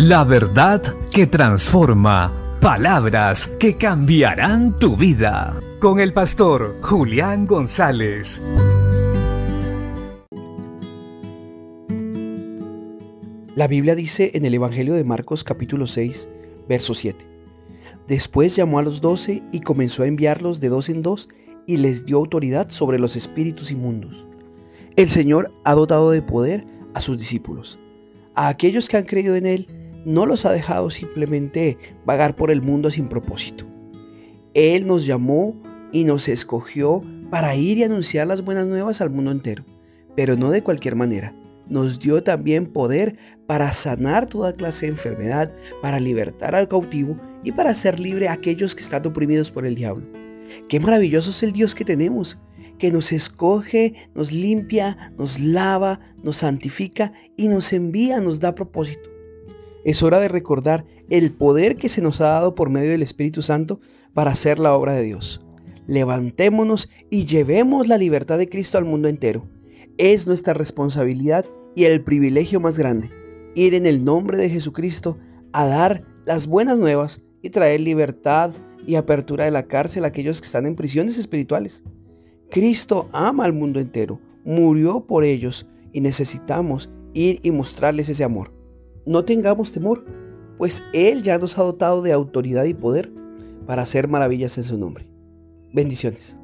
La verdad que transforma. Palabras que cambiarán tu vida. Con el pastor Julián González. La Biblia dice en el Evangelio de Marcos capítulo 6, verso 7. Después llamó a los doce y comenzó a enviarlos de dos en dos y les dio autoridad sobre los espíritus inmundos. El Señor ha dotado de poder a sus discípulos. A aquellos que han creído en Él, no los ha dejado simplemente vagar por el mundo sin propósito. Él nos llamó y nos escogió para ir y anunciar las buenas nuevas al mundo entero, pero no de cualquier manera. Nos dio también poder para sanar toda clase de enfermedad, para libertar al cautivo y para hacer libre a aquellos que están oprimidos por el diablo. Qué maravilloso es el Dios que tenemos, que nos escoge, nos limpia, nos lava, nos santifica y nos envía, nos da propósito. Es hora de recordar el poder que se nos ha dado por medio del Espíritu Santo para hacer la obra de Dios. Levantémonos y llevemos la libertad de Cristo al mundo entero. Es nuestra responsabilidad y el privilegio más grande ir en el nombre de Jesucristo a dar las buenas nuevas y traer libertad y apertura de la cárcel a aquellos que están en prisiones espirituales. Cristo ama al mundo entero, murió por ellos y necesitamos ir y mostrarles ese amor. No tengamos temor, pues Él ya nos ha dotado de autoridad y poder para hacer maravillas en su nombre. Bendiciones.